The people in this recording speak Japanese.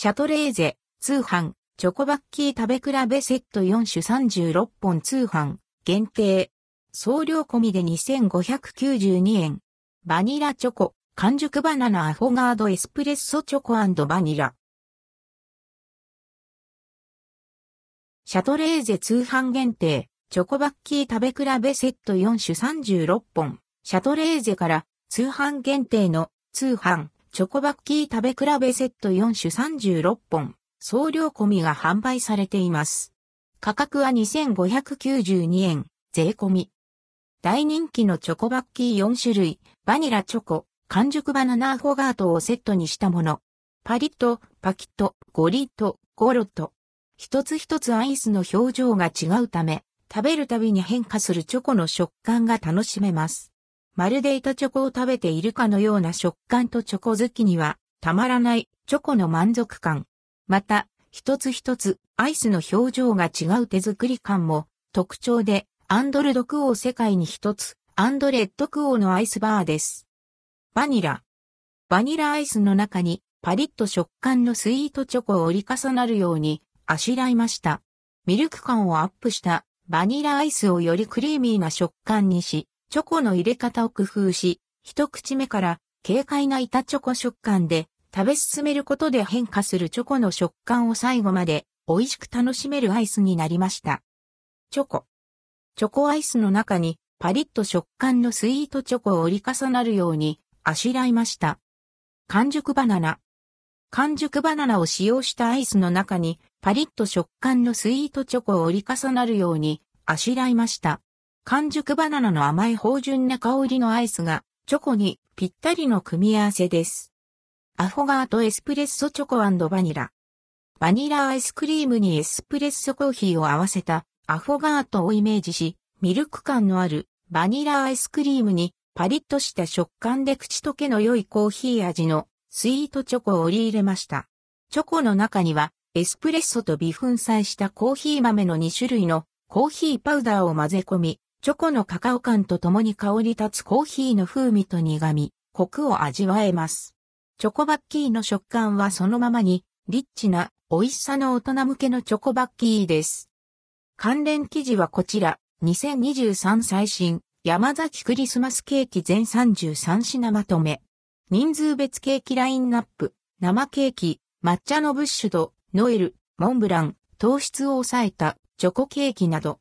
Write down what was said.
シャトレーゼ、通販、チョコバッキー食べ比べセット4種36本通販、限定。送料込みで2592円。バニラチョコ、完熟バナナアフォガードエスプレッソチョコバニラ。シャトレーゼ通販限定、チョコバッキー食べ比べセット4種36本。シャトレーゼから通販限定の通販、チョコバッキー食べ比べセット4種36本。送料込みが販売されています。価格は2592円、税込み。大人気のチョコバッキー4種類、バニラチョコ、完熟バナナアフォガートをセットにしたもの。パリッと、パキッと、ゴリッと、ゴロッと。一つ一つアイスの表情が違うため、食べるたびに変化するチョコの食感が楽しめます。まるで板チョコを食べているかのような食感とチョコ好きにはたまらないチョコの満足感。また、一つ一つアイスの表情が違う手作り感も特徴で、&ldquo 世界に一つ、&rdquo のアイスバーです。バニラ。バニラアイスの中にパリッと食感のスイートチョコを折り重なるようにあしらいました。ミルク感をアップしたバニラアイスをよりクリーミーな食感にし、チョコの入れ方を工夫し、一口目から軽快な板チョコ食感で食べ進めることで変化するチョコの食感を最後まで美味しく楽しめるアイスになりました。チョコ。チョコアイスの中にパリッと食感のスイートチョコを折り重なるようにあしらいました。完熟バナナ。完熟バナナを使用したアイスの中にパリッと食感のスイートチョコを折り重なるようにあしらいました。完熟バナナの甘い芳醇な香りのアイスがチョコにぴったりの組み合わせです。アフォガートエスプレッソチョコバニラ。バニラアイスクリームにエスプレッソコーヒーを合わせたアフォガートをイメージし、ミルク感のあるバニラアイスクリームにパリッとした食感で口溶けの良いコーヒー味のスイートチョコを織り入れました。チョコの中にはエスプレッソと微粉砕したコーヒー豆の2種類のコーヒーパウダーを混ぜ込み、チョコのカカオ感とともに香り立つコーヒーの風味と苦味、コクを味わえます。チョコバッキーの食感はそのままに、リッチな美味しさの大人向けのチョコバッキーです。関連記事はこちら、2023最新、山崎クリスマスケーキ全33品まとめ。人数別ケーキラインナップ、生ケーキ、抹茶のブッシュド、ノエル、モンブラン、糖質を抑えたチョコケーキなど。